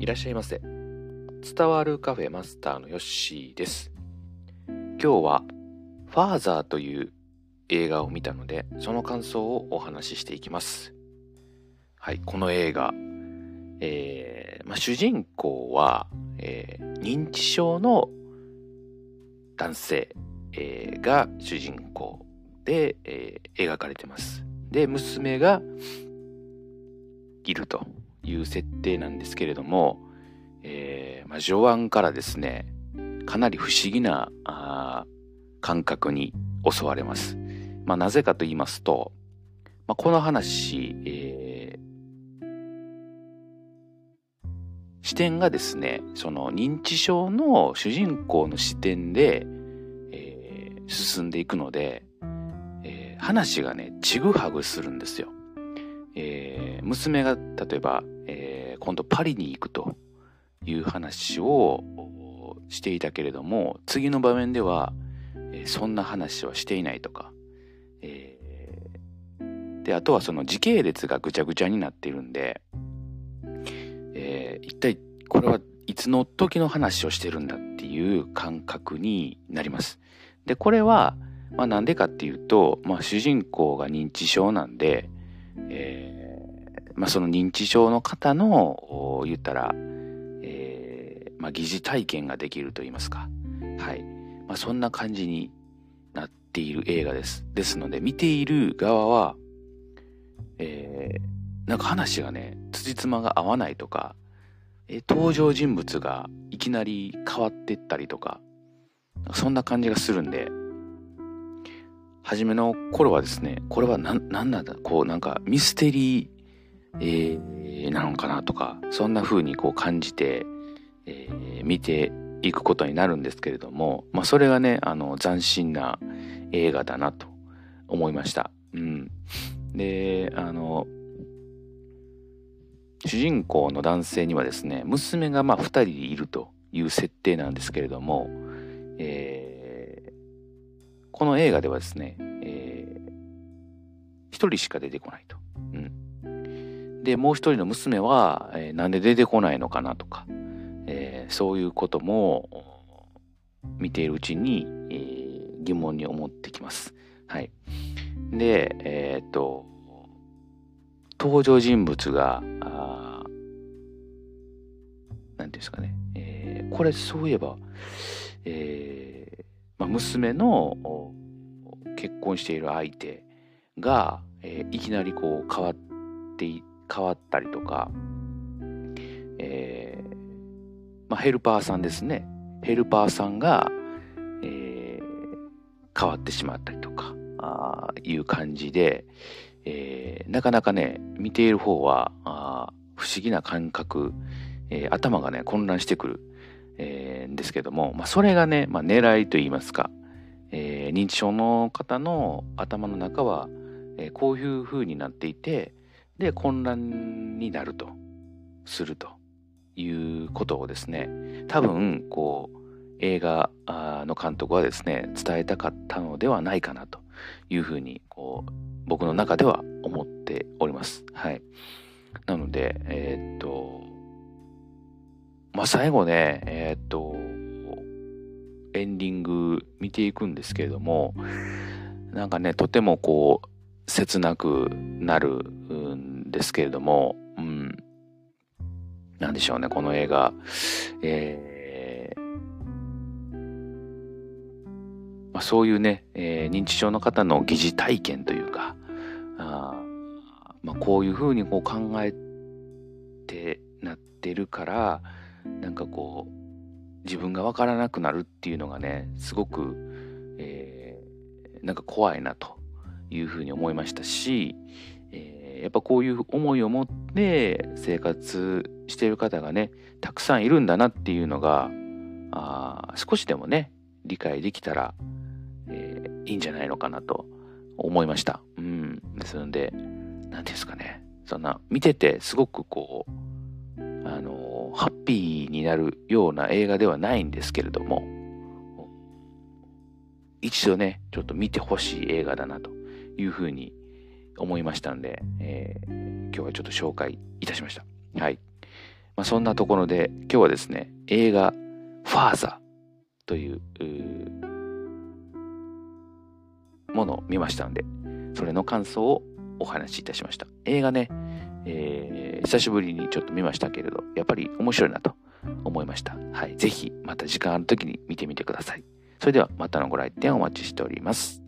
いらっしゃいませ。伝わるカフェマスターのヨッシーです。今日は、ファーザーという映画を見たので、その感想をお話ししていきます。はい、この映画、えーまあ、主人公は、えー、認知症の男性、えー、が主人公で、え、描かれてます。で、娘がいるという設定なんですけれども、えーまあ、序盤からですね、かなり不思議なあ感覚に襲われます。まあ、なぜかと言いますと、まあ、この話、えー、視点がですね、その認知症の主人公の視点で、えー、進んでいくので、えー、話がね、ちぐはぐするんですよ。えー、娘が例えば、えー、今度パリに行くという話をしていたけれども次の場面では、えー、そんな話はしていないとか、えー、であとはその時系列がぐちゃぐちゃになっているんで、えー、一体これはいつの時の話をしてるんだっていう感覚になります。でこれはまあ、でかっていうと、まあ、主人公が認知症なんで、えー、まあ、その認知症の方の言ったら、えー、まあ、疑似体験ができると言いますか、はいまあ、そんな感じになっている映画です。ですので見ている側は、えー、なんか話がね辻褄が合わないとか、え登場人物がいきなり変わってったりとかそんな感じがするんで初めの頃はですね、これは何なんだ、こうなんかミステリー、えー、なのかなとか、そんな風にこう感じて、えー、見ていくことになるんですけれども、まあそれがね、あの斬新な映画だなと思いました。うん。で、あの、主人公の男性にはですね、娘がまあ2人いるという設定なんですけれども、この映画ではですね、えー、一人しか出てこないと。うん、で、もう一人の娘は、えー、なんで出てこないのかなとか、えー、そういうことも見ているうちに、えー、疑問に思ってきます。はい。で、え、っと、登場人物が、あなんていうんですかね、え、これそういえば、えー、まあ、娘の結婚している相手が、えー、いきなりこう変わって変わったりとか、えーまあ、ヘルパーさんですね。ヘルパーさんが、えー、変わってしまったりとかあいう感じで、えー、なかなかね見ている方はあ不思議な感覚、えー、頭がね混乱してくるえー、ですけども、まあ、それがね、まあ、狙いといいますか、えー、認知症の方の頭の中は、えー、こういう風になっていてで混乱になるとするということをですね多分こう映画の監督はですね伝えたかったのではないかなというふうにこう僕の中では思っております。はい、なのでえー、っとまあ、最後ね、えー、っと、エンディング見ていくんですけれども、なんかね、とてもこう、切なくなるんですけれども、うん、なんでしょうね、この映画。えーまあ、そういうね、えー、認知症の方の疑似体験というか、あまあ、こういうふうにこう考えてなってるから、なんかこう自分が分からなくなるっていうのがねすごく、えー、なんか怖いなというふうに思いましたし、えー、やっぱこういう思いを持って生活している方がねたくさんいるんだなっていうのがあ少しでもね理解できたら、えー、いいんじゃないのかなと思いました。うん、ですので何ですかねそんな見ててすごくこうあのハッピーになるような映画ではないんですけれども、一度ね、ちょっと見てほしい映画だなというふうに思いましたんで、えー、今日はちょっと紹介いたしました。はい。まあ、そんなところで今日はですね、映画、ファーザーというものを見ましたので、それの感想をお話しいたしました。映画ね、えー、久しぶりにちょっと見ましたけれど、やっぱり面白いなと思いました。はい。ぜひ、また時間ある時に見てみてください。それでは、またのご来店お待ちしております。